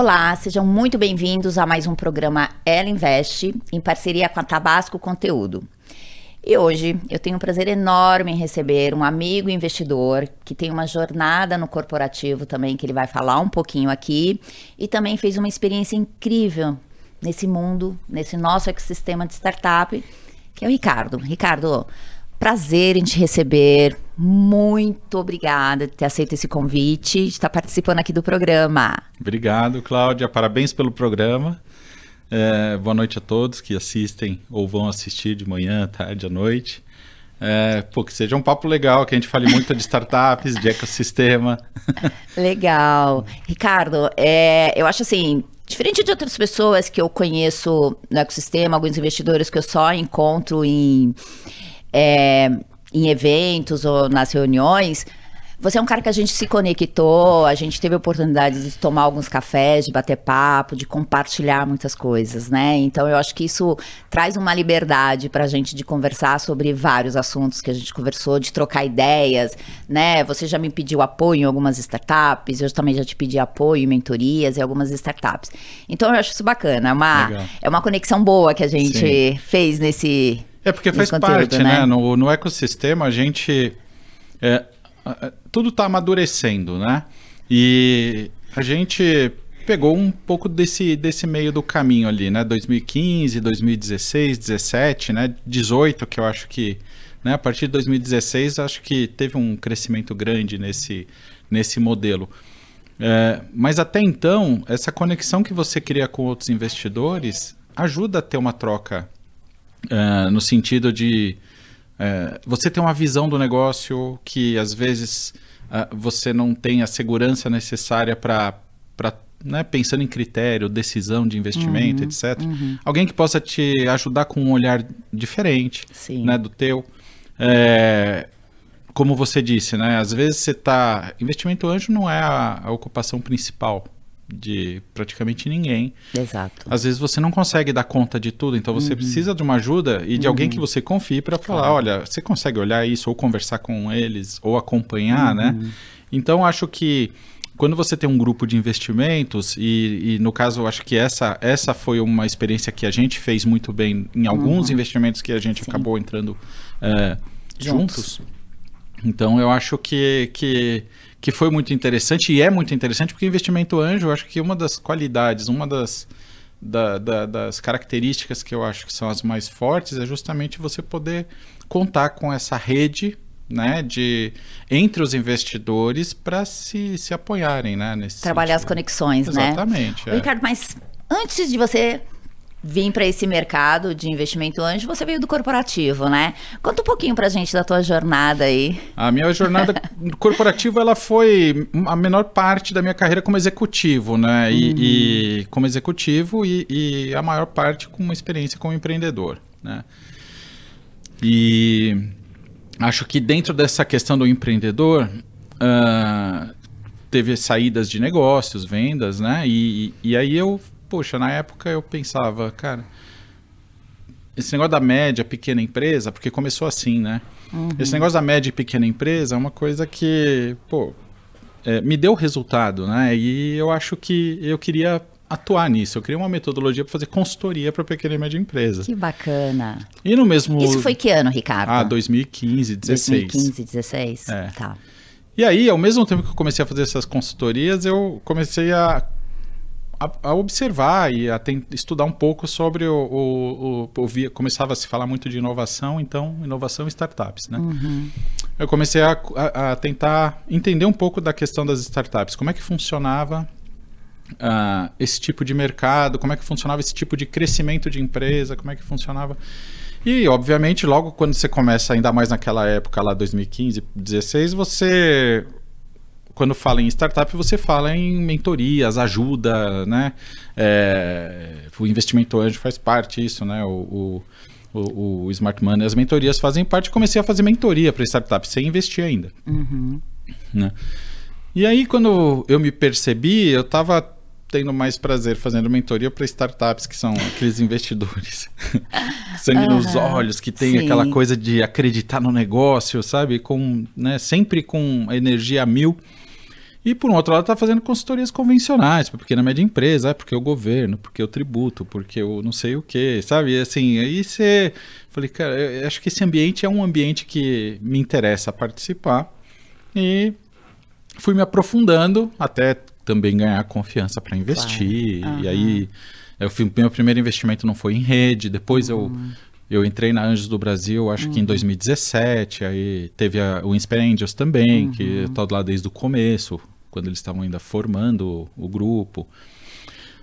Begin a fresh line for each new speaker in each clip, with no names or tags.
Olá, sejam muito bem-vindos a mais um programa Ela Investe, em parceria com a Tabasco Conteúdo. E hoje eu tenho um prazer enorme em receber um amigo investidor que tem uma jornada no corporativo também, que ele vai falar um pouquinho aqui, e também fez uma experiência incrível nesse mundo, nesse nosso ecossistema de startup, que é o Ricardo. Ricardo, prazer em te receber. Muito obrigada por ter aceito esse convite, de estar participando aqui do programa.
Obrigado, Cláudia. Parabéns pelo programa. É, boa noite a todos que assistem ou vão assistir de manhã, tarde, à noite. É, pô, que seja um papo legal, que a gente fale muito de startups, de ecossistema.
Legal. Ricardo, é, eu acho assim, diferente de outras pessoas que eu conheço no ecossistema, alguns investidores que eu só encontro em é, em eventos ou nas reuniões, você é um cara que a gente se conectou, a gente teve a oportunidade de tomar alguns cafés, de bater papo, de compartilhar muitas coisas, né? Então eu acho que isso traz uma liberdade para a gente de conversar sobre vários assuntos que a gente conversou, de trocar ideias, né? Você já me pediu apoio em algumas startups, eu também já te pedi apoio em mentorias em algumas startups. Então eu acho isso bacana, é uma, é uma conexão boa que a gente Sim. fez nesse
é porque faz conteúdo, parte, né? né? No, no ecossistema a gente. É, tudo está amadurecendo, né? E a gente pegou um pouco desse, desse meio do caminho ali, né? 2015, 2016, 17, né? 18, que eu acho que. Né? A partir de 2016, acho que teve um crescimento grande nesse, nesse modelo. É, mas até então, essa conexão que você cria com outros investidores ajuda a ter uma troca uh, no sentido de uh, você ter uma visão do negócio que às vezes uh, você não tem a segurança necessária para né, pensando em critério, decisão de investimento, uhum, etc. Uhum. Alguém que possa te ajudar com um olhar diferente né, do teu. É, como você disse, né, às vezes você está... Investimento anjo não é a, a ocupação principal de praticamente ninguém.
Exato.
Às vezes você não consegue dar conta de tudo, então você uhum. precisa de uma ajuda e de uhum. alguém que você confie para falar, claro. olha, você consegue olhar isso ou conversar com eles ou acompanhar, né? uhum. né? Então acho que quando você tem um grupo de investimentos e, e, no caso acho que essa essa foi uma experiência que a gente fez muito bem em alguns uhum. investimentos que a gente Sim. acabou entrando é, juntos. juntos. Então eu acho que, que que foi muito interessante e é muito interessante porque investimento anjo, eu acho que uma das qualidades, uma das, da, da, das características que eu acho que são as mais fortes é justamente você poder contar com essa rede né, de entre os investidores para se, se apoiarem, né, nesse
trabalhar sentido. as conexões,
Exatamente,
né? É. Ricardo, mas antes de você vir para esse mercado de investimento anjo, você veio do corporativo, né? Conta um pouquinho para a gente da tua jornada aí.
A minha jornada corporativa, ela foi a menor parte da minha carreira como executivo, né? E, uhum. e como executivo e, e, a maior parte com uma experiência como empreendedor, né? E acho que dentro dessa questão do empreendedor, uh, teve saídas de negócios, vendas, né? E, e aí eu poxa, na época eu pensava, cara, esse negócio da média, pequena empresa, porque começou assim, né? Uhum. Esse negócio da média e pequena empresa é uma coisa que, pô, é, me deu resultado, né? E eu acho que eu queria atuar nisso. Eu queria uma metodologia para fazer consultoria para pequena e média empresa.
Que bacana.
E no mesmo.
Isso foi que ano, Ricardo?
Ah, 2015, 16.
2015, 16. É. Tá.
E aí, ao mesmo tempo que eu comecei a fazer essas consultorias, eu comecei a a, a, observar e a tem, estudar um pouco sobre o, o, o, o, começava a se falar muito de inovação, então inovação e startups, né? Uhum. Eu comecei a, a, a, tentar entender um pouco da questão das startups, como é que funcionava uh, esse tipo de mercado, como é que funcionava esse tipo de crescimento de empresa, como é que funcionava e, obviamente, logo quando você começa, ainda mais naquela época lá, 2015, 2016, você quando fala em startup, você fala em mentorias, ajuda, né? É, o investimento anjo faz parte disso, né? O, o, o, o, Smart Money, as mentorias fazem parte. Comecei a fazer mentoria para startup, sem investir ainda. Uhum. Né? E aí, quando eu me percebi, eu estava tendo mais prazer fazendo mentoria para startups que são aqueles investidores sangue uhum, nos olhos que tem sim. aquela coisa de acreditar no negócio sabe com né, sempre com energia mil E por um outro lado, está fazendo consultorias convencionais para pequena e média empresa, é porque o governo, porque o tributo, porque o não sei o que, sabe? E assim, aí você. Falei, cara, eu acho que esse ambiente é um ambiente que me interessa participar. E fui me aprofundando até também ganhar confiança para investir. Claro. Uhum. E aí, eu fui, meu primeiro investimento não foi em rede, depois uhum. eu. Eu entrei na Anjos do Brasil, acho uhum. que em 2017, uhum. aí teve a, o Insper Angels também, que eu tô lá desde o começo, quando eles estavam ainda formando o, grupo.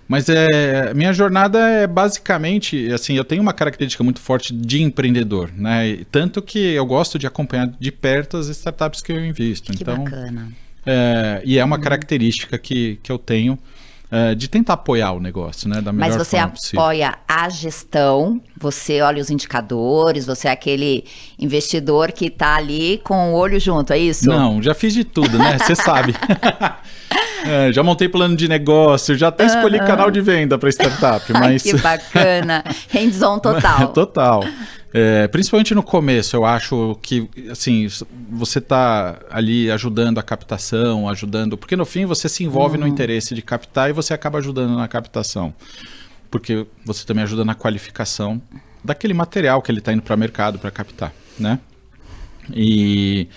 Mas é, minha jornada é basicamente, assim, eu tenho uma característica muito forte de empreendedor, né? Tanto que eu gosto de acompanhar de perto as startups que eu invisto.
Que
então,
bacana.
É, e é uma uhum. característica que, que eu tenho é, de tentar apoiar o negócio, né? Da melhor
Mas você
forma
apoia
possível.
a gestão, você olha os indicadores, você é aquele investidor que está ali com o olho junto, é isso?
Não, já fiz de tudo, né? Você sabe. É, já montei plano de negócio, já até escolhi uhum. canal de venda para startup, mas...
que bacana, hands-on total.
total. É, principalmente no começo, eu acho que, assim, você está ali ajudando a captação, ajudando... Porque no fim você se envolve uhum. no interesse de captar e você acaba ajudando na captação. Porque você também ajuda na qualificação daquele material que ele está indo para o mercado para captar, né? E...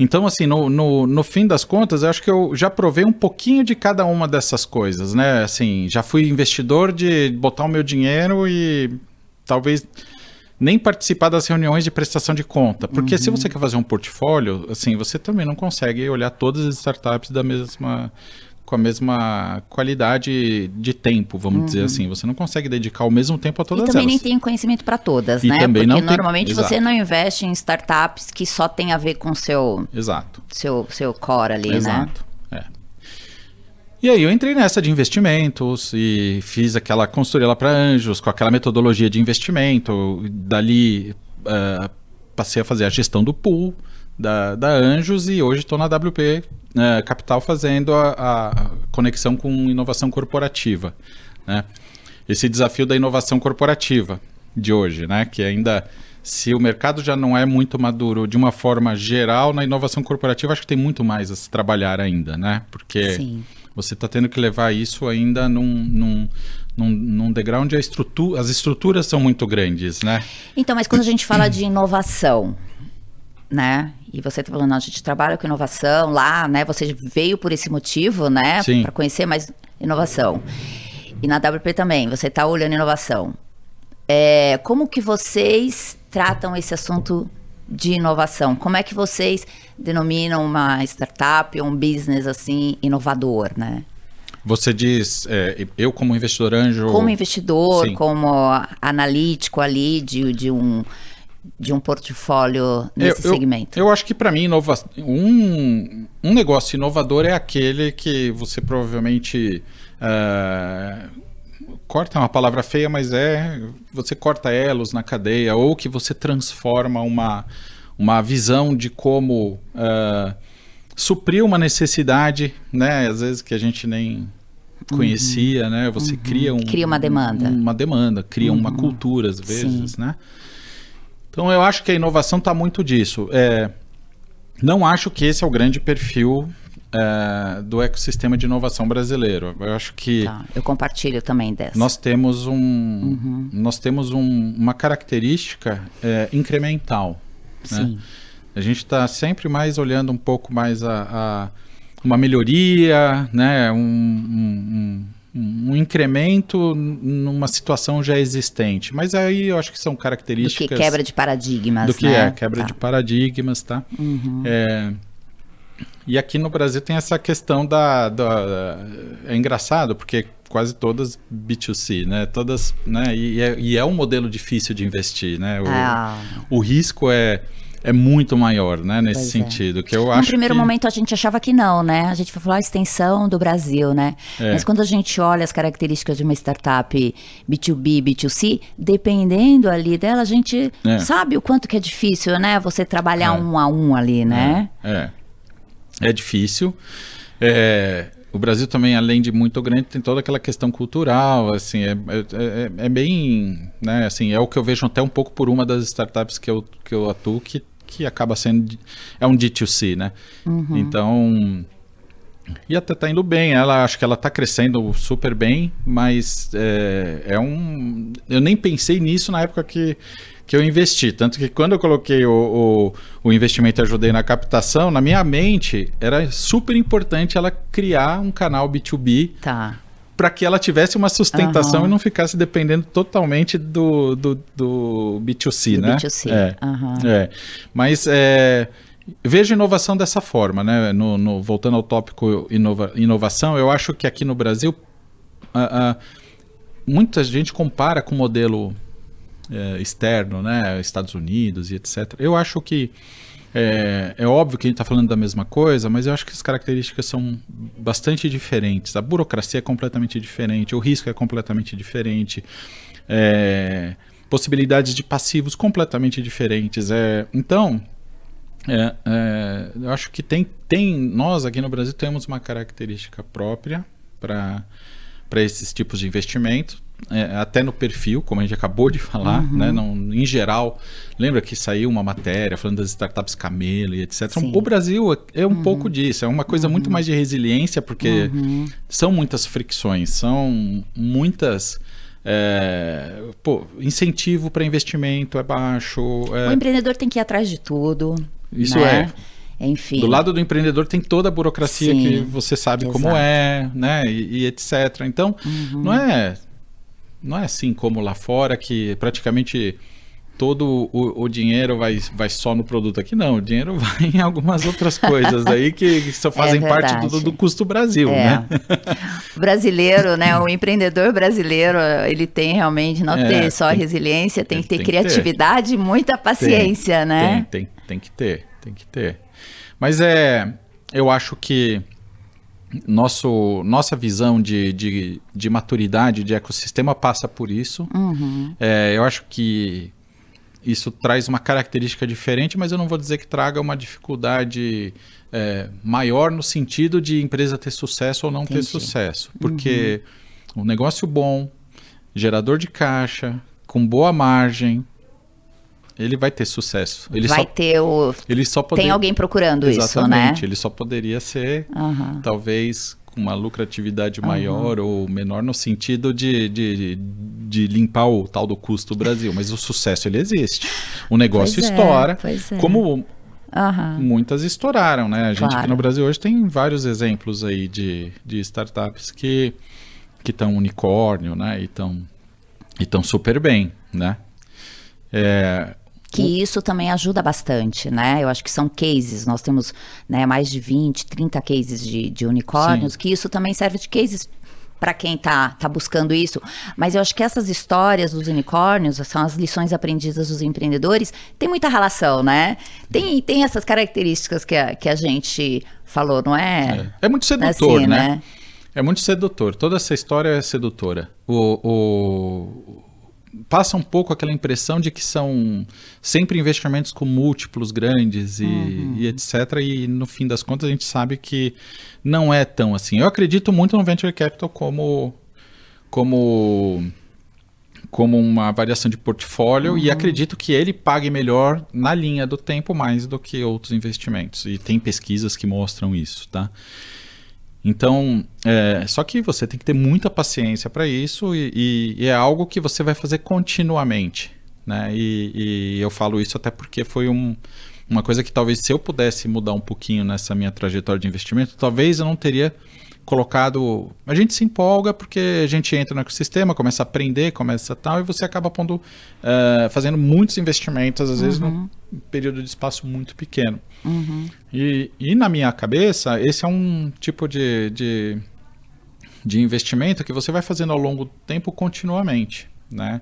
Então, assim, no, no, no, fim das contas, eu acho que eu já provei um pouquinho de cada uma dessas coisas, né? Assim, já fui investidor de botar o meu dinheiro e talvez nem participar das reuniões de prestação de conta. Porque uhum. se você quer fazer um portfólio, assim, você também não consegue olhar todas as startups da mesma com a mesma qualidade de tempo, vamos uhum. dizer assim. Você não consegue dedicar o mesmo tempo a todas elas.
E também
elas.
nem tem conhecimento para todas, e né?
Também
Porque
não
normalmente
tem...
você não investe em startups que só tem a ver com seu
Exato.
seu seu core ali,
né? Exato. né? E aí eu entrei nessa de investimentos e fiz aquela consultoria lá para anjos com aquela metodologia de investimento. Dali uh, passei a fazer a gestão do pool da, da Anjos e hoje estou na WP uh, Capital fazendo a, a, conexão com inovação corporativa. Né? Esse desafio da inovação corporativa de hoje, né? que ainda se o mercado já não é muito maduro de uma forma geral, na inovação corporativa acho que tem muito mais a se trabalhar ainda, né? Porque Sim. Você está tendo que levar isso ainda num, num, num, num degrau onde estrutura, as estruturas são muito grandes, né?
Então, mas quando a gente fala de inovação, né? E você está falando, a gente trabalha com inovação lá, né? Você veio por esse motivo, né? Para conhecer mais inovação. E na WP também, você está olhando inovação. É, como que vocês tratam esse assunto de inovação? Como é que vocês denominam uma startup ou um business assim inovador, né?
Você diz, é, eu como investidor anjo...
Como investidor, Sim. como analítico ali de, de um de um portfólio nesse
eu,
segmento?
Eu, eu acho que para mim um, um negócio inovador é aquele que você provavelmente uh, corta é uma palavra feia, mas é você corta elos na cadeia ou que você transforma uma, uma visão de como uh, suprir uma necessidade, né? Às vezes que a gente nem conhecia, uhum. né? Você uhum. cria um,
cria uma demanda,
uma demanda, cria uhum. uma cultura às vezes, Sim. né? Então eu acho que a inovação está muito disso. É, não acho que esse é o grande perfil é, do ecossistema de inovação brasileiro. Eu acho que tá,
eu compartilho também dessa.
Nós temos um, uhum. nós temos um, uma característica é, incremental. Né? Sim. Né? A gente está sempre mais olhando um pouco mais a, a uma melhoria, né? um, um um incremento numa situação já existente. Mas aí eu acho que são características.
Do que quebra de paradigmas.
Do que
né?
é, quebra tá. de paradigmas, tá? Uhum. É, e aqui no Brasil tem essa questão da, da, É engraçado, porque quase todas B2C, né? Todas. Né? E, é, e é um modelo difícil de investir, né? O, ah. o risco é é muito maior, né, nesse pois é. sentido. É. Que eu
no
acho
primeiro
que...
momento a gente achava que não, né? A gente falar a extensão do Brasil, né? É. Mas quando a gente olha as características de uma startup B2B, B2C, dependendo ali dela, a gente é. sabe o quanto que é difícil, né? Você trabalhar é. um a um ali, né?
É. É, é difícil. É, o Brasil também, além de muito grande, tem toda aquela questão cultural, assim, é, é, é, bem, né, assim, é o que eu vejo até um pouco por uma das startups que eu, que eu atuo, que que acaba sendo é um D2C, né? Uhum. Então E até tá indo bem. Ela acho que ela tá crescendo super bem, mas é, é um. Eu nem pensei nisso na época que, que eu investi. Tanto que quando eu coloquei o, o, o investimento e ajudei na captação, na minha mente era super importante ela criar um canal B2B.
Tá.
Para que ela tivesse uma sustentação
Aham.
e não ficasse dependendo totalmente do, do, do B2C,
Do
né?
B2C,
É.
aham.
É, mas é, vejo inovação dessa forma, né? No, no- voltando ao tópico inova- inovação, eu acho que aqui no Brasil a- a- muita gente compara com o modelo é, externo, né? Estados Unidos e etc. Eu acho que é, é óbvio que a gente está falando da mesma coisa, mas eu acho que as características são bastante diferentes. A burocracia é completamente diferente, o risco é completamente diferente, é, possibilidades de passivos completamente diferentes. É, então, é, é, eu acho que tem, tem, nós aqui no Brasil temos uma característica própria para esses tipos de investimento, é, até no perfil, como a gente acabou de falar,
Uhum.
né, não, em geral, lembra que saiu uma matéria falando das startups camelo e etc.
Sim.
O Brasil é
Uhum.
um pouco disso, é uma coisa muito mais de resiliência, porque são muitas fricções, são muitas. é, pô, incentivo para investimento é baixo. é,
O empreendedor tem que ir atrás de tudo.
Isso
né? Enfim.
do lado do empreendedor tem toda a burocracia
Sim,
que você sabe como
exato. Uhum.
é, né? E, e etc. Então, não é não é assim como lá fora que praticamente todo o, o dinheiro vai, vai só no produto aqui, não. O dinheiro vai em algumas outras coisas aí que, que só fazem parte do,
É
do custo Brasil,
É.
né?
O brasileiro, né? O empreendedor brasileiro, ele tem realmente, não
É,
ter só
tem-
resiliência, tem,
tem-
que ter
tem que ter.
criatividade e muita paciência, né?
Tem, tem, tem que ter, tem que ter. Mas é, eu acho que nosso, nossa visão de, de, de maturidade de ecossistema passa por isso.
Uhum.
É, eu acho que isso traz uma característica diferente, mas eu não vou dizer que traga uma dificuldade é, maior no sentido de empresa ter sucesso ou não ter
Entendi.
sucesso. Porque um negócio bom, gerador de caixa, com boa margem, ele vai ter sucesso. Ele
Vai
só,
ter o.
ele só poder...
Tem alguém procurando isso, né?
Exatamente, ele só poderia ser
Aham.
talvez com uma lucratividade maior ou menor no sentido de, de, de limpar o tal do custo Brasil. Mas o sucesso ele existe. O negócio
Pois é,
estoura,
pois é.
como
Aham.
muitas estouraram, né? A gente
Claro.
aqui no Brasil hoje tem vários exemplos aí de, de startups que que estão unicórnio, né? E estão e tão super bem, né? É,
Que isso também ajuda bastante, né? Eu acho que são cases. Nós temos né, mais de 20, 30 cases de, de unicórnios,
Sim.
que isso também serve de cases para quem tá, tá buscando isso. Mas eu acho que essas histórias dos unicórnios são as lições aprendidas dos empreendedores. Tem muita relação, né? Tem, tem essas características que a, que a gente falou, não é?
É, é muito sedutor,
Assim,
né?
né?
É muito sedutor. Toda essa história é sedutora. O, o- Passa um pouco aquela impressão de que são sempre investimentos com múltiplos grandes e,
Uhum.
e etc. E no fim das contas a gente sabe que não é tão assim. Eu acredito muito no Venture Capital como. como como uma variação de portfólio
Uhum.
e acredito que ele pague melhor na linha do tempo mais do que outros investimentos. E tem pesquisas que mostram isso, tá? Então, é, só que você tem que ter muita paciência para isso e, e- e é algo que você vai fazer continuamente, né? E, e eu falo isso até porque foi um- uma coisa que talvez se eu pudesse mudar um pouquinho nessa minha trajetória de investimento, talvez eu não teria colocado. A gente se empolga porque a gente entra no ecossistema, começa a aprender, começa tal, e você acaba pondo, eh, fazendo muitos investimentos, às vezes num período de espaço muito pequeno.
Uhum.
E, e na minha cabeça, esse é um tipo de, de, de investimento que você vai fazendo ao longo do tempo continuamente, né?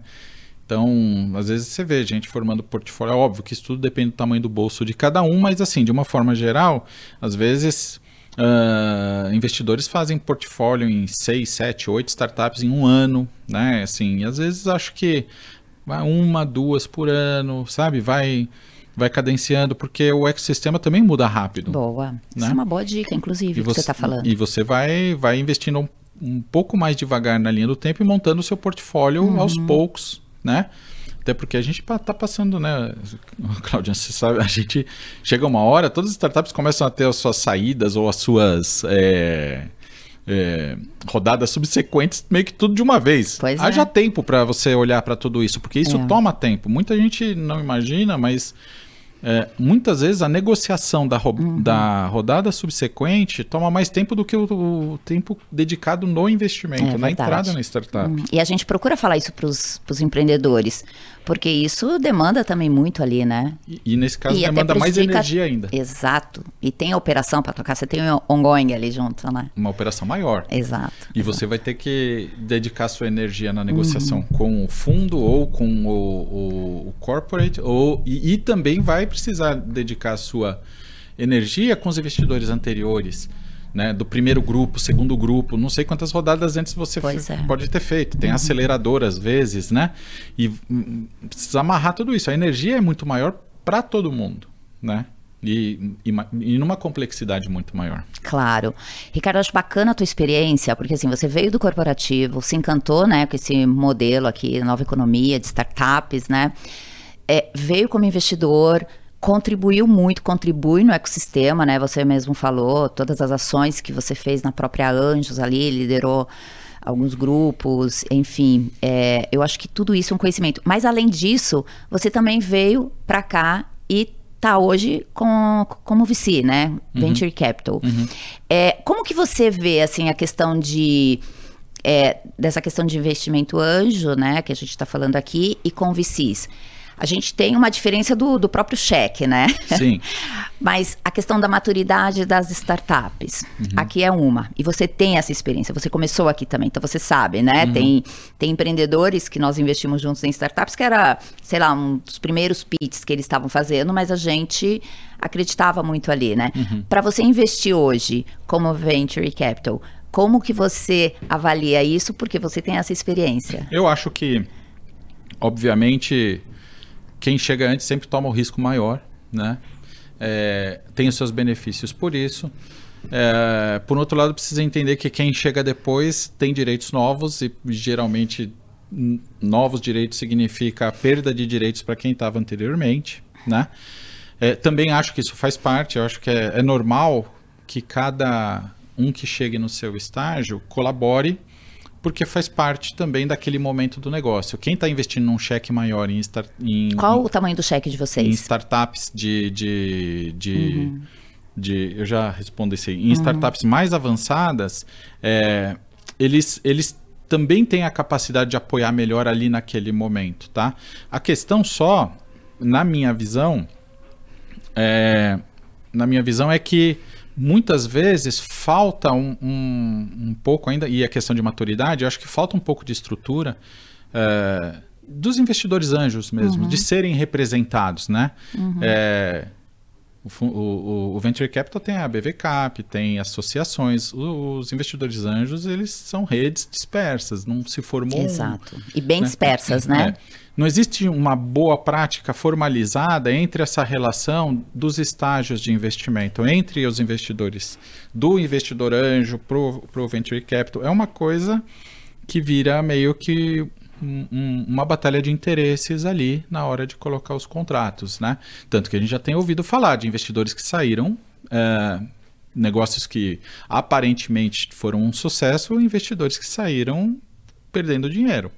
Então, às vezes você vê gente formando portfólio. É óbvio que isso tudo depende do tamanho do bolso de cada um, mas assim, de uma forma geral, às vezes ah, investidores fazem portfólio em 6, 7, 8 startups em um ano, né? Assim, às vezes acho que vai uma, duas por ano, sabe? Vai, vai cadenciando, porque o ecossistema também muda rápido.
Boa. Isso
Né?
é uma boa dica, inclusive, que você está falando.
E você vai, vai investindo um, um pouco mais devagar na linha do tempo e montando o seu portfólio
Uhum.
aos poucos, né? Até porque a gente está passando, né, Claudia, você sabe, a gente chega uma hora, todas as startups começam a ter as suas saídas ou as suas é, é, rodadas subsequentes, meio que tudo de uma vez.
Pois
Haja
é.
tempo para você olhar para tudo isso, porque isso
É.
toma tempo. Muita gente não imagina, mas é, muitas vezes a negociação da, ro-
Uhum.
da rodada subsequente toma mais tempo do que o, o tempo dedicado no investimento,
É
na
verdade.
entrada na startup.
Hum, E a gente procura falar isso para os empreendedores, porque isso demanda também muito ali, né?
E, e nesse caso
E
demanda mais energia ainda.
Exato. E tem a operação para tocar, você tem o ongoing ali junto, né?
Uma operação maior.
Exato.
E você vai ter que dedicar sua energia na negociação
Uhum.
com o fundo ou com o, o- o corporate, ou, e, e também vai precisar dedicar sua energia com os investidores anteriores. Né, do primeiro grupo, segundo grupo, não sei quantas rodadas antes você
é.
pode ter feito. Tem acelerador às vezes, né? E hum, precisa amarrar tudo isso. A energia é muito maior para todo mundo, né? E, e, e numa complexidade muito maior.
Claro. Ricardo, acho bacana a tua experiência, porque assim, você veio do corporativo, se encantou, né, com esse modelo aqui, nova economia, de startups, né? É, veio como investidor, contribuiu muito, contribui no ecossistema, né? Você mesmo falou, todas as ações que você fez na própria Anjos ali, liderou alguns grupos, enfim, é, eu acho que tudo isso é um conhecimento. Mas além disso, você também veio para cá e tá hoje com, como VC, né? Venture Capital. É, como que você vê assim a questão de é, dessa questão de investimento anjo, né? Que a gente está falando aqui e com VCs. A gente tem uma diferença do, do próprio cheque, né?
Sim.
Mas a questão da maturidade das startups, aqui é uma. E você tem essa experiência, você começou aqui também, então você sabe, né? Tem, tem empreendedores que nós investimos juntos em startups que era, sei lá, um dos primeiros pitches que eles estavam fazendo, mas a gente acreditava muito ali, né? Para você investir hoje como venture capital, como que você avalia isso? Porque você tem essa experiência.
Eu acho que, obviamente, quem chega antes sempre toma o risco maior, né? É, tem os seus benefícios por isso. É, por outro lado, precisa entender que quem chega depois tem direitos novos e geralmente novos direitos significa a perda de direitos para quem estava anteriormente, né? É, também acho que isso faz parte, eu acho que é, é normal que cada um que chegue no seu estágio colabore porque faz parte também daquele momento do negócio. Quem está investindo num cheque maior em, start, em,
Qual o tamanho do cheque de
em
vocês?
startups de. de, de, de- eu já respondo isso aí. Em startups mais avançadas, é, eles, eles também têm a capacidade de apoiar melhor ali naquele momento, tá? A questão só, na minha visão, é, na minha visão é que muitas vezes falta um, um, um pouco ainda, e a questão de maturidade, eu acho que falta um pouco de estrutura é, dos investidores anjos mesmo, de serem representados, né? É, o, o- o- Venture Capital tem a BV Cap, tem associações. Os investidores anjos, eles são redes dispersas, não se formou um-
Exato. E bem
né?
dispersas, né?
é. Não existe uma boa prática formalizada entre essa relação dos estágios de investimento, entre os investidores, do investidor anjo para o venture capital. É uma coisa que vira meio que um- um- uma batalha de interesses ali na hora de colocar os contratos, né? Tanto que a gente já tem ouvido falar de investidores que saíram, é, negócios que aparentemente foram um sucesso, investidores que saíram perdendo dinheiro.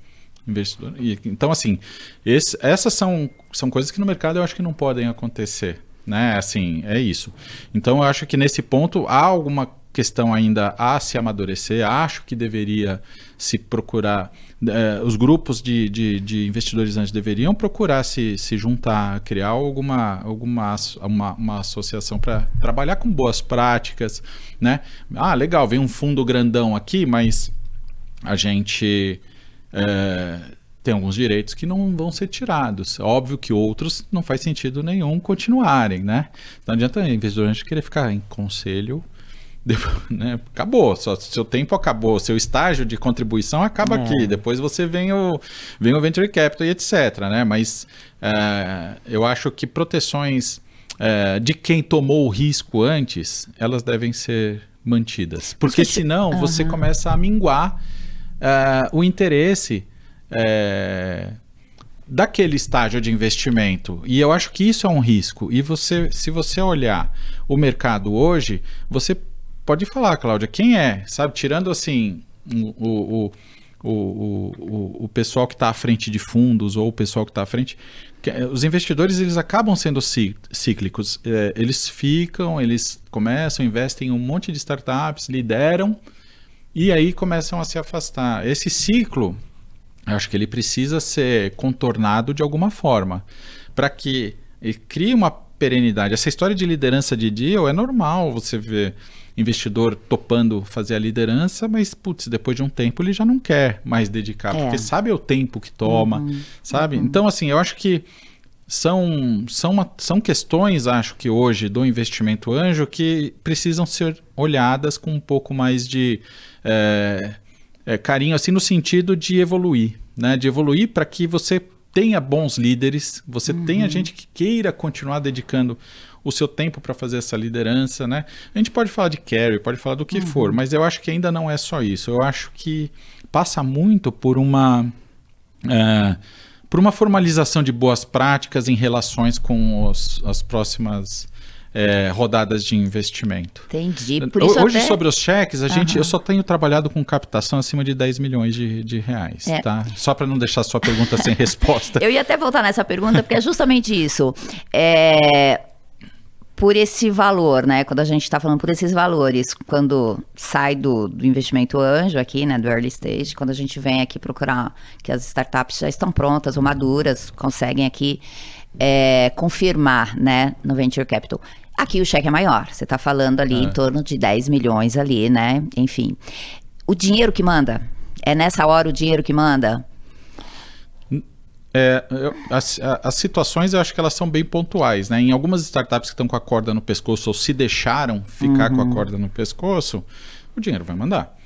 Investidor. E, então, assim, esse- essas são, são coisas que no mercado eu acho que não podem acontecer. Né? Assim, é isso. Então, eu acho que nesse ponto há alguma questão ainda a se amadurecer. Acho que deveria se procurar. eh, os grupos de, de, de investidores antes deveriam procurar se, se juntar, criar alguma, alguma uma, uma associação para trabalhar com boas práticas. Né? Ah, legal, vem um fundo grandão aqui, mas a gente é, tem alguns direitos que não vão ser tirados. Óbvio que outros não faz sentido nenhum continuarem, né? Não adianta o investidor antes querer ficar em conselho. depois, né? Acabou, só, seu tempo acabou, seu estágio de contribuição acaba
É.
aqui. Depois você vem o, vem o venture capital e etc. Né? Mas é, eu acho que proteções é, de quem tomou o risco antes, elas devem ser mantidas. Porque senão você começa a minguar é, o interesse é, daquele estágio de investimento. E eu acho que isso é um risco. E você, se você olhar o mercado hoje, você pode falar, Cláudia, quem é, sabe, tirando assim o, o, o, o, o pessoal que está à frente de fundos ou o pessoal que está à frente, os investidores eles acabam sendo cíclicos. É, eles ficam, eles começam, investem em um monte de startups, lideram e aí começam a se afastar. Esse ciclo acho que ele precisa ser contornado de alguma forma para que crie uma perenidade. Essa história de liderança de deal é normal você ver investidor topando fazer a liderança, mas putz, depois de um tempo ele já não quer mais dedicar, é. porque sabe o tempo que toma, uhum. sabe? Uhum. Então assim, eu acho que são, são, uma, são questões, acho que hoje, do investimento anjo que precisam ser olhadas com um pouco mais de é, é, carinho, assim, no sentido de evoluir, né? De evoluir para que você tenha bons líderes, você uhum. tenha gente que queira continuar dedicando o seu tempo para fazer essa liderança, né? A gente pode falar de carry, pode falar do que uhum. for, mas eu acho que ainda não é só isso. Eu acho que passa muito por uma é, por uma formalização de boas práticas em relações com os, as próximas é, rodadas de investimento.
Entendi.
Hoje, até... sobre os cheques, a uhum. gente, eu só tenho trabalhado com captação acima de 10 milhões de, de reais. É. Tá? Só para não deixar a sua pergunta sem resposta.
Eu ia até voltar nessa pergunta, porque é justamente isso. É, por esse valor, né? Quando a gente está falando por esses valores, quando sai do, do, investimento anjo aqui, né, do early stage, quando a gente vem aqui procurar que as startups já estão prontas ou maduras, conseguem aqui é, confirmar, né, no venture capital. Aqui o cheque é maior. Você está falando ali é. em torno de 10 milhões ali, né? Enfim. O dinheiro que manda? É nessa hora o dinheiro que manda?
É, eu, as, as, situações eu acho que elas são bem pontuais, né? Em algumas startups que estão com a corda no pescoço ou se deixaram ficar uhum. com a uhum. corda no pescoço, o dinheiro vai mandar.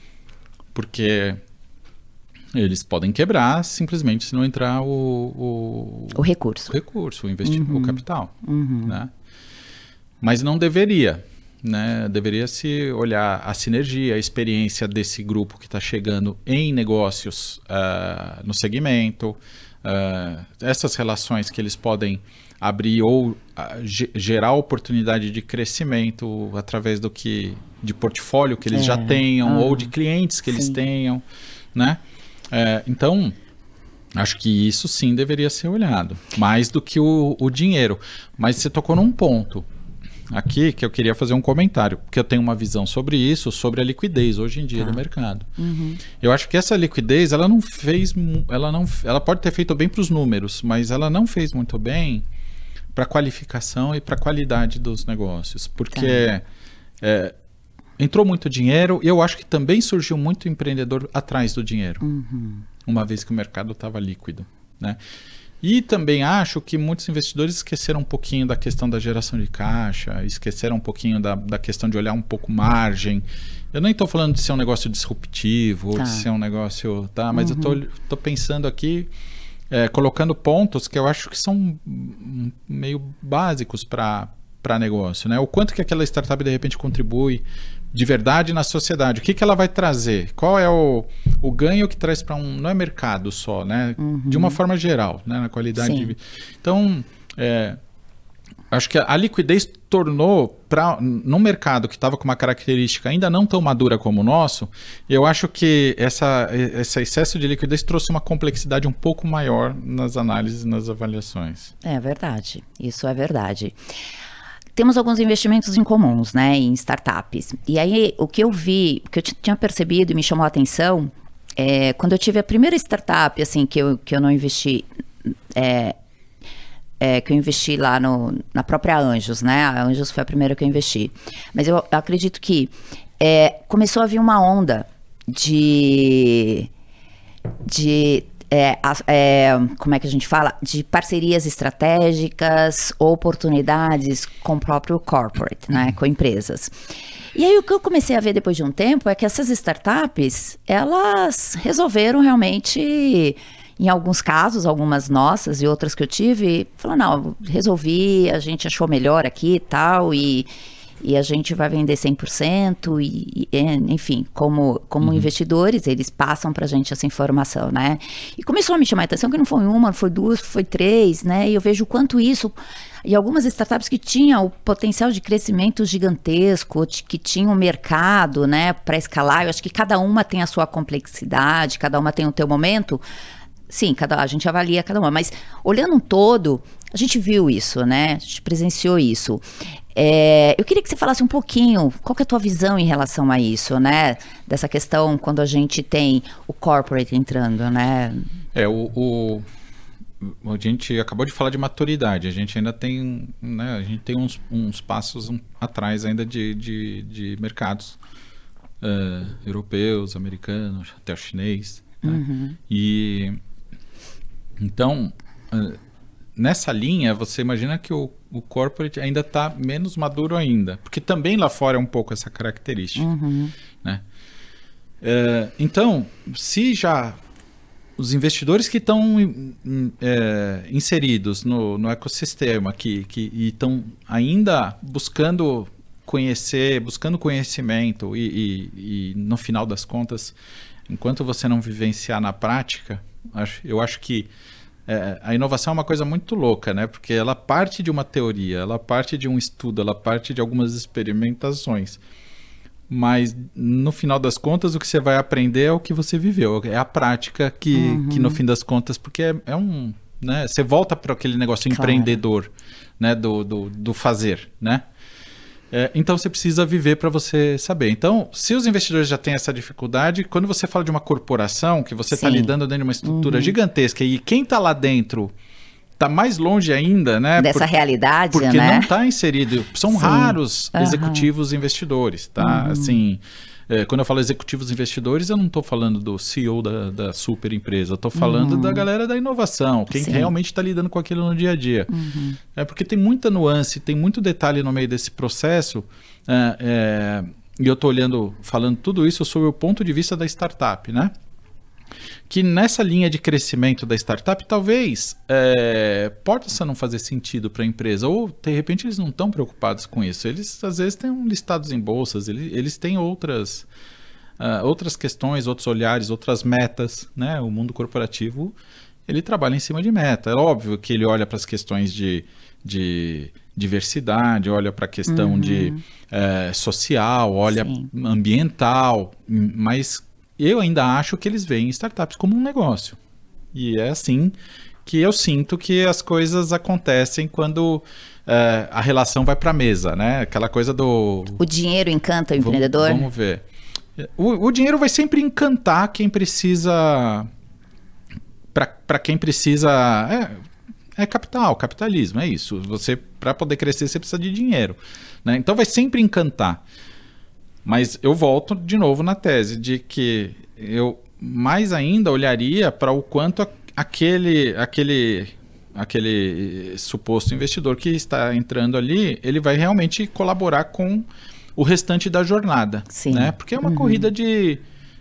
Porque eles podem quebrar simplesmente se não entrar o...
O, o recurso.
O recurso, o investimento, uhum. o capital, uhum. né? Mas não deveria, né? Deveria se olhar a sinergia, a experiência desse grupo que está chegando em negócios uh, no segmento, uh, essas relações que eles podem abrir ou uh, gerar oportunidade de crescimento através do que de portfólio que eles é. já tenham ou de clientes que sim. eles tenham, né? É, então Acho que isso sim deveria ser olhado, mais do que o, o dinheiro. Mas você tocou num ponto aqui que eu queria fazer um comentário, porque eu tenho uma visão sobre isso, sobre a liquidez hoje em dia tá. do mercado. Uhum. Eu acho que essa liquidez, ela não fez, ela não, ela pode ter feito bem para os números, mas ela não fez muito bem para a qualificação e para a qualidade dos negócios, porque tá. é, entrou muito dinheiro e eu acho que também surgiu muito empreendedor atrás do dinheiro, uhum. uma vez que o mercado estava líquido, né? E também acho que muitos investidores esqueceram um pouquinho da questão da geração de caixa, esqueceram um pouquinho da, da questão de olhar um pouco margem. Eu nem estou falando de ser um negócio disruptivo, tá. de ser um negócio. Tá, mas uhum. eu estou pensando aqui, é, colocando pontos que eu acho que são meio básicos para negócio. Né? O quanto que aquela startup de repente contribui de verdade na sociedade. O que, que ela vai trazer? Qual é o, o ganho que traz para um. Não é mercado só, né? Uhum. De uma forma geral, né? na qualidade Sim. de vida. Então, é, acho que a, liquidez tornou, para num mercado que estava com uma característica ainda não tão madura como o nosso, eu acho que essa, esse excesso de liquidez trouxe uma complexidade um pouco maior nas análises, nas avaliações.
É verdade, isso é verdade temos alguns investimentos em comuns, né, em startups. E aí, o que eu vi, que eu tinha percebido e me chamou a atenção, é, quando eu tive a primeira startup, assim, que eu, que eu não investi, é, é, que eu investi lá no, na própria Anjos, né, a Anjos foi a primeira que eu investi. Mas eu acredito que é, começou a vir uma onda de de é, é, como é que a gente fala? De parcerias estratégicas, oportunidades com o próprio corporate, né? Com empresas. E aí o que eu comecei a ver depois de um tempo é que essas startups, elas resolveram realmente em alguns casos, algumas nossas e outras que eu tive, falou não, resolvi, a gente achou melhor aqui e tal, e, e a gente vai vender 100% e, e enfim, como, como uhum. investidores, eles passam para a gente essa informação, né? E começou a me chamar a atenção que não foi uma, foi duas, foi três, né? E eu vejo o quanto isso e algumas startups que tinham o potencial de crescimento gigantesco, que tinham mercado, né, para escalar. Eu acho que cada uma tem a sua complexidade, cada uma tem o teu momento. Sim, cada, a gente avalia cada uma, mas olhando um todo, a gente viu isso, né? A gente presenciou isso. É, eu queria que você falasse um pouquinho, qual é a tua visão em relação a isso, né? Dessa questão quando a gente tem o corporate entrando, né?
É, o, o a gente acabou de falar de maturidade, a gente ainda tem, né, a gente tem uns, uns passos atrás ainda de, de, de mercados uh, europeus, americanos, até o chinês. Né? Uhum. E então, uh, nessa linha, você imagina que o, o corporate ainda está menos maduro ainda, porque também lá fora é um pouco essa característica. Uhum. Né? Uh, então, se já os investidores que estão é, inseridos no, no, ecossistema que, que estão ainda buscando conhecer, buscando conhecimento e, e, e, no final das contas, enquanto você não vivenciar na prática, eu acho que é, a inovação é uma coisa muito louca, né? Porque ela parte de uma teoria, ela parte de um estudo, ela parte de algumas experimentações mas no final das contas o que você vai aprender é o que você viveu, é a prática que, uhum. que no fim das contas, porque é, é um, né, você volta para aquele negócio claro. empreendedor, né, do, do, do fazer, né? É, então você precisa viver para você saber. Então, se os investidores já têm essa dificuldade, quando você fala de uma corporação que você está lidando dentro de uma estrutura uhum. gigantesca e quem está lá dentro está mais longe ainda, né?
Dessa
Por,
realidade,
porque
né?
não está inserido. São Sim. raros uhum. executivos investidores, tá? Uhum. Assim, é, quando eu falo executivos investidores, eu não estou falando do CEO da, da super empresa, eu estou falando uhum. da galera da inovação, quem Sim. realmente está lidando com aquilo no dia a dia. Uhum. É porque tem muita nuance, tem muito detalhe no meio desse processo. É, é, e eu estou olhando, falando tudo isso sob o ponto de vista da startup, né? Que nessa linha de crescimento da startup, talvez é, possa não fazer sentido para a empresa, ou de repente eles não estão preocupados com isso. Eles às vezes têm listados em bolsas, eles, eles têm outras, uh, outras questões, outros olhares, outras metas. Né? O mundo corporativo ele trabalha em cima de meta. É óbvio que ele olha para as questões de, de diversidade, olha para a questão uhum. de é, social, olha Sim. ambiental, mas eu ainda acho que eles veem startups como um negócio. E é assim que eu sinto que as coisas acontecem quando uh, a relação vai para a mesa, né? Aquela coisa do.
O dinheiro encanta o empreendedor?
Vamos, vamos ver. O, o, dinheiro vai sempre encantar quem precisa. Para quem precisa. É, é, capital, capitalismo, é isso. Você, para poder crescer, você precisa de dinheiro. Né? Então vai sempre encantar. Mas eu volto de novo na tese de que eu mais ainda olharia para o quanto aquele, aquele, aquele suposto investidor que está entrando ali, ele vai realmente colaborar com o restante da jornada. Sim. Né? Porque é uma uhum. corrida de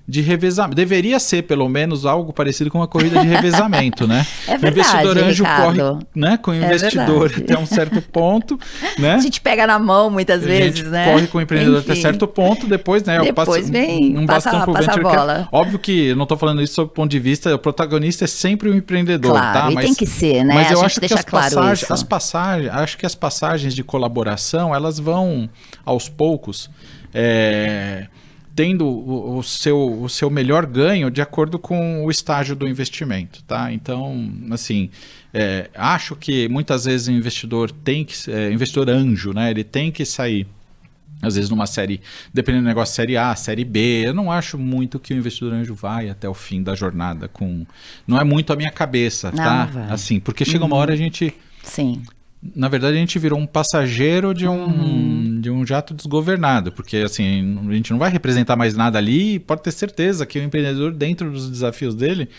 de revezamento. Deveria ser, pelo menos, algo parecido com uma corrida de revezamento, né?
É verdade, o investidor anjo
Ricardo. corre né, com o é investidor até um certo ponto. Né?
A gente pega na mão muitas vezes, né?
Corre com o empreendedor Enfim. até certo ponto, depois, né?
Depois vem, um passa, bastão pro passa venture a bola.
Óbvio que eu não estou falando isso sob o ponto de vista, o protagonista é sempre o empreendedor,
claro,
tá?
Mas, tem que ser, né?
Mas eu acho
que
as,
claro
passagens, as passagens, acho que as passagens de colaboração, elas vão aos poucos. É, tendo o, o, seu, o seu melhor ganho de acordo com o estágio do investimento, tá? Então, assim, é, acho que muitas vezes o investidor tem que, é, investidor anjo, né? Ele tem que sair às vezes numa série, dependendo do negócio, série A, série B, eu não acho muito que o investidor anjo vai até o fim da jornada com, não é muito a minha cabeça, não, tá? Vai. Assim, porque chega uma uhum. hora a gente
Sim
na verdade a gente virou um passageiro de um, uhum. de um jato desgovernado, porque assim, a gente não vai representar mais nada ali, e pode ter certeza que o empreendedor dentro dos desafios dele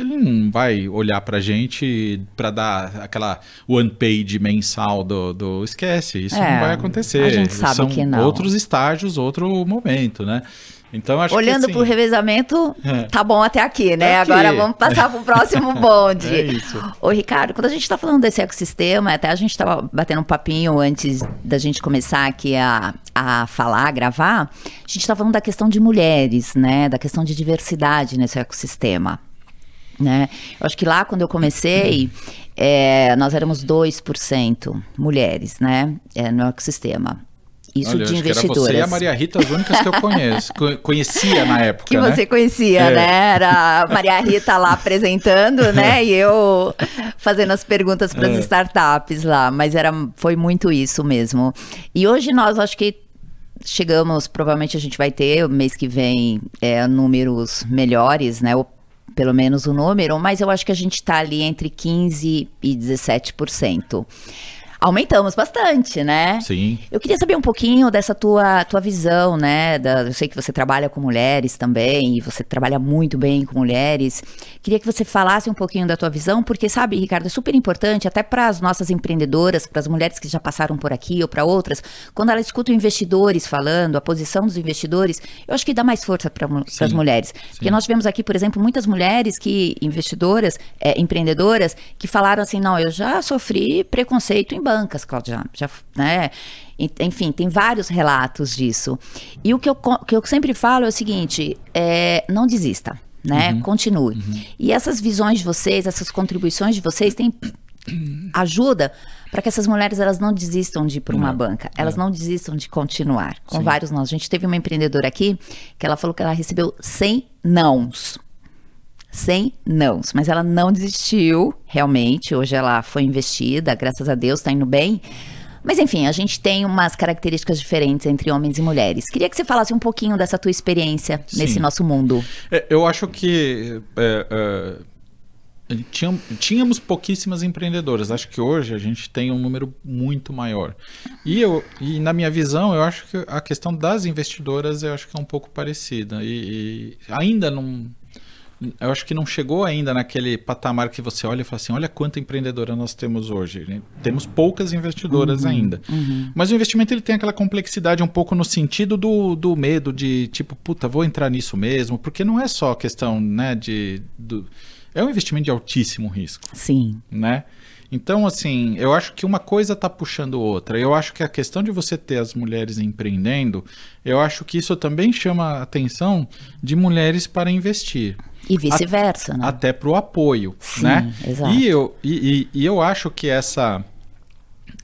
ele não vai olhar pra gente para dar aquela one page mensal do, do esquece, isso é, não vai acontecer.
A gente sabe
São
que não.
outros estágios, outro momento, né? Então, acho
Olhando
que,
assim, pro revezamento,
É.
tá bom até aqui, né?
Aqui.
Agora vamos passar pro próximo bonde.
É isso.
Ô, Ricardo, quando a gente tá falando desse ecossistema, até a gente tava batendo um papinho antes da gente começar aqui a, a falar, a gravar, a gente tá falando da questão de mulheres, né? Da questão de diversidade nesse ecossistema. Né? Eu acho que lá quando eu comecei, é, nós éramos 2% mulheres, né? É, no ecossistema. Isso
Olha,
de investidoras.
você e a Maria Rita as únicas que eu conheço, co- conhecia na época,
que
né?
você conhecia,
É.
né? Era a Maria Rita lá apresentando, né? E eu fazendo as perguntas para as
É.
startups lá. Mas era, foi muito isso mesmo. E hoje nós acho que chegamos, provavelmente a gente vai ter mês que vem é, números melhores, né? Pelo menos o número, mas eu acho que a gente está ali entre 15% e 17%. Aumentamos bastante, né?
Sim.
Eu queria saber um pouquinho dessa tua, tua visão, né? Da, eu sei que você trabalha com mulheres também, e você trabalha muito bem com mulheres. Queria que você falasse um pouquinho da tua visão, porque, sabe, Ricardo, é super importante, até para as nossas empreendedoras, para as mulheres que já passaram por aqui ou para outras, quando elas escutam investidores falando, a posição dos investidores, eu acho que dá mais força para as
Sim,
mulheres. Porque nós tivemos aqui, por exemplo, muitas mulheres que, investidoras, é, empreendedoras, que falaram assim: não, eu já sofri preconceito em bancas, Cláudia, já, né? En- Enfim, tem vários relatos disso. E o que eu, que eu sempre falo é o seguinte: é, não desista, né? Continue. E essas visões de vocês, essas contribuições de vocês têm ajuda para que essas mulheres elas não desistam de ir para uma
Não,
banca, elas não desistam de continuar. Com
Sim.
vários nós. A gente teve uma empreendedora aqui que ela falou que ela recebeu 100 nãos. 100 nãos, mas ela não desistiu, realmente. Hoje ela foi investida, graças a Deus, está indo bem. Mas enfim, a gente tem umas características diferentes entre homens e mulheres. Queria que você falasse um pouquinho dessa tua experiência
Sim.
nesse nosso mundo.
É, eu acho que é, é, tinham- tínhamos pouquíssimas empreendedoras. Acho que hoje a gente tem um número muito maior. E, eu, e na minha visão, eu acho que a questão das investidoras eu acho que é um pouco parecida. E, e ainda não. Eu acho que não chegou ainda naquele patamar que você olha e fala assim: olha quanta empreendedora nós temos hoje. né? Temos poucas investidoras ainda. Mas o investimento ele tem aquela complexidade um pouco no sentido do, do medo de tipo, puta, vou entrar nisso mesmo, porque não é só questão, né, de. Do... É um investimento de altíssimo risco
Sim.
né? Então, assim, eu acho que uma coisa está puxando outra. Eu acho que a questão de você ter as mulheres empreendendo, eu acho que isso também chama a atenção de mulheres para investir.
E vice-versa, né?
Até para o apoio,
Sim,
né?
exato.
E eu, e, e- e eu acho que essa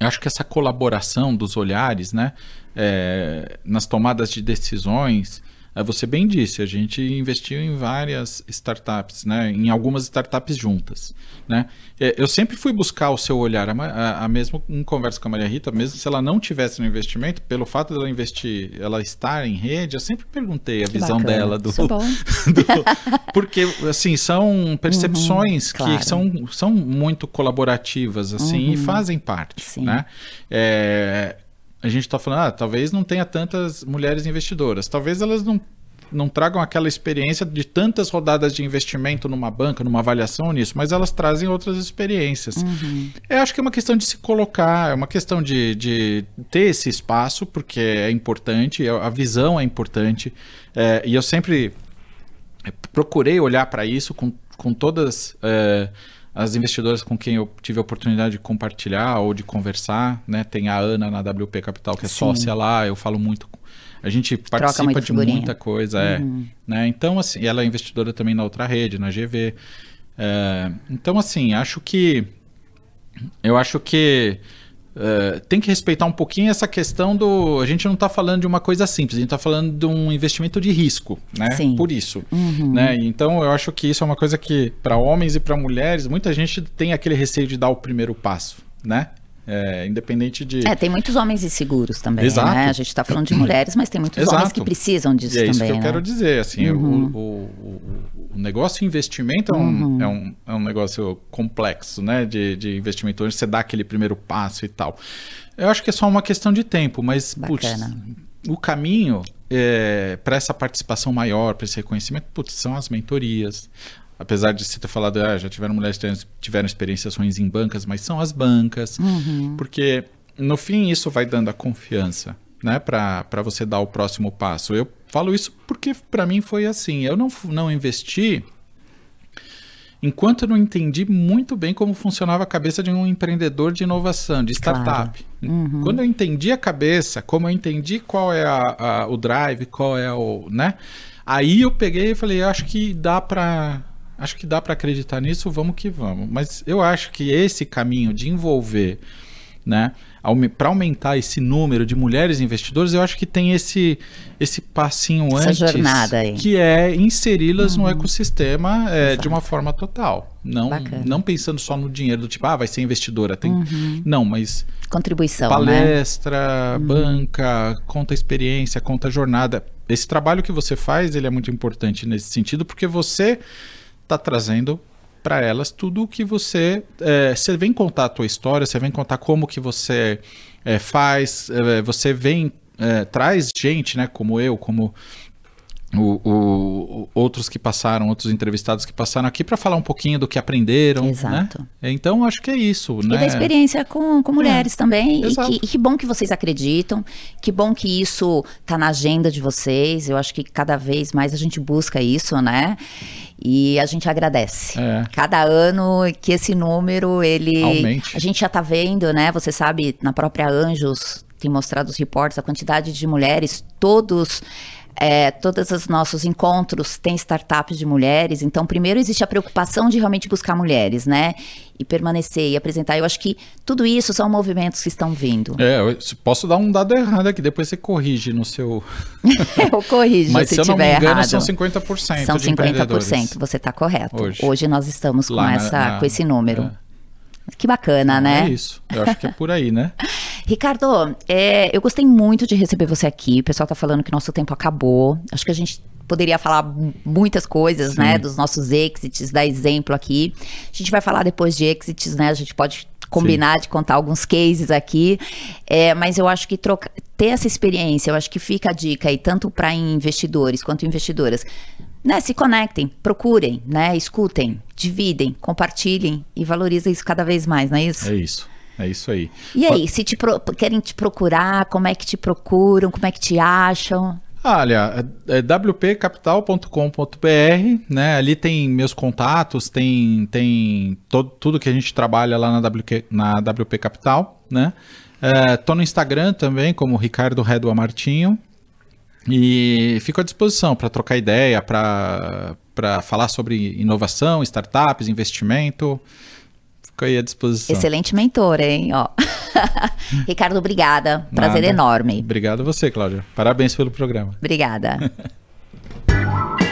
acho que essa colaboração dos olhares, né, é, nas tomadas de decisões, você bem disse, a gente investiu em várias startups, né, em algumas startups juntas, né. É, eu sempre fui buscar o seu olhar, a, a, a mesmo em conversa com a Maria Rita, mesmo se ela não tivesse no investimento, pelo fato dela investir, ela estar em rede, eu sempre perguntei a
Que
visão
bacana.
dela do,
é bom.
do- porque assim são percepções que
Uhum, claro.
são, são muito colaborativas assim e fazem parte
Sim.
né É, a gente está falando ah, talvez não tenha tantas mulheres investidoras talvez elas não não tragam aquela experiência de tantas rodadas de investimento numa banca, numa avaliação nisso, mas elas trazem outras experiências. Eu acho que é uma questão de se colocar, é uma questão de, de ter esse espaço, porque é importante, a visão é importante, é, e eu sempre procurei olhar para isso com, com todas é, as investidoras com quem eu tive a oportunidade de compartilhar ou de conversar, né? Tem a Ana na WP Capital, que é
Sim.
sócia lá, eu falo muito. A gente participa
muita
de
figurinha.
muita coisa, é. Né? Então, assim, ela é investidora também na outra rede, na GV. É, então, assim, acho que. Eu acho que. É, tem que respeitar um pouquinho essa questão do. A gente não está falando de uma coisa simples, a gente está falando de um investimento de risco, né?
Sim.
Por isso. Né? Então eu acho que isso é uma coisa que, para homens e para mulheres, muita gente tem aquele receio de dar o primeiro passo, né? É, independente de.
É, tem muitos homens inseguros também,
Exato.
né? A gente está falando de mulheres, mas tem muitos
Exato.
homens que precisam disso
E é isso
também,
que eu
né?
quero dizer, assim, o-
Uhum.
o, o, o negócio investimento é um, é, um, é um negócio complexo, né, de, de investimento, onde você dá aquele primeiro passo e tal. Eu acho que é só uma questão de tempo, mas, putz, o caminho para essa participação maior, para esse reconhecimento, putz, são as mentorias, apesar de você ter falado, ah, já tiveram mulheres que tiveram experiências ruins em bancas, mas são as bancas,
Uhum.
porque no fim isso vai dando a confiança, né, para você dar o próximo passo. Eu falo isso porque para mim foi assim, eu não, não investi enquanto eu não entendi muito bem como funcionava a cabeça de um empreendedor de inovação, de startup.
Uhum.
Quando eu entendi a cabeça, como eu entendi qual é a- a- o drive, qual é o, né? Aí eu peguei e falei, acho que dá para acho que dá para acreditar nisso, vamos que vamos. Mas eu acho que esse caminho de envolver, né, para aumentar esse número de mulheres investidoras, eu acho que tem esse esse passinho
Essa
antes,
jornada aí.
que é inseri-las no ecossistema é, de uma forma total, não
Bacana.
não pensando só no dinheiro do tipo, ah, vai ser investidora, tem, não, mas
Contribuição, né?
palestra, banca, conta experiência, conta jornada. Esse trabalho que você faz, ele é muito importante nesse sentido, porque você está trazendo para elas tudo o que você é, você vem contar a tua história, você vem contar como que você é, faz, é, você vem traz gente, né, como eu, como o- o- outros que passaram, outros entrevistados que passaram aqui para falar um pouquinho do que aprenderam,
Exato.
né? Então acho que é isso,
E
né?
da experiência com, com mulheres também. E que, e que bom que vocês acreditam. Que bom que isso tá na agenda de vocês. Eu acho que cada vez mais a gente busca isso, né? E a gente agradece.
É.
Cada ano que esse número, ele.
Aumente.
A gente já tá vendo, né? Você sabe, na própria Anjos, tem mostrado os reportes, a quantidade de mulheres, todos. É, todos os nossos encontros têm startups de mulheres, então primeiro existe a preocupação de realmente buscar mulheres, né? E permanecer e apresentar. Eu acho que tudo isso são movimentos que estão vindo.
É, eu posso dar um dado errado aqui, depois você corrige no seu.
Eu corrijo
Mas
se
se eu não me
tiver
engano,
errado.
são 50%
São
de empreendedores.
50%, você está correto.
Hoje.
Hoje. nós estamos com,
Lá na-
essa,
na-
com esse número.
é.
Que bacana, né?
É isso. Eu acho que é por aí, né?
Ricardo, é, eu gostei muito de receber você aqui. O pessoal tá falando que nosso tempo acabou. Acho que a gente poderia falar muitas coisas, né? Dos nossos exits, dar exemplo aqui. A gente vai falar depois de exits, né? A gente pode combinar de contar alguns cases aqui. É, mas eu acho que troca- ter essa experiência, eu acho que fica a dica aí, tanto para investidores quanto investidoras. Né, se conectem, procurem, né, escutem, dividem, compartilhem e valorizem isso cada vez mais, não é isso?
É isso. É isso aí.
E aí, se te pro- querem te procurar, como é que te procuram, como é que te acham?
Olha, é wpcapital.com.br, né? Ali tem meus contatos, tem, tem todo, tudo que a gente trabalha lá na, WQ, na WP Capital, né? É, tô no Instagram também, como Ricardo Redua Martinho. E fico à disposição para trocar ideia, para falar sobre inovação, startups, investimento. Fico aí à disposição.
Excelente mentor, hein? Ó. Ricardo, obrigada. Prazer
Nada.
enorme.
Obrigado a você, Cláudia. Parabéns pelo programa.
Obrigada.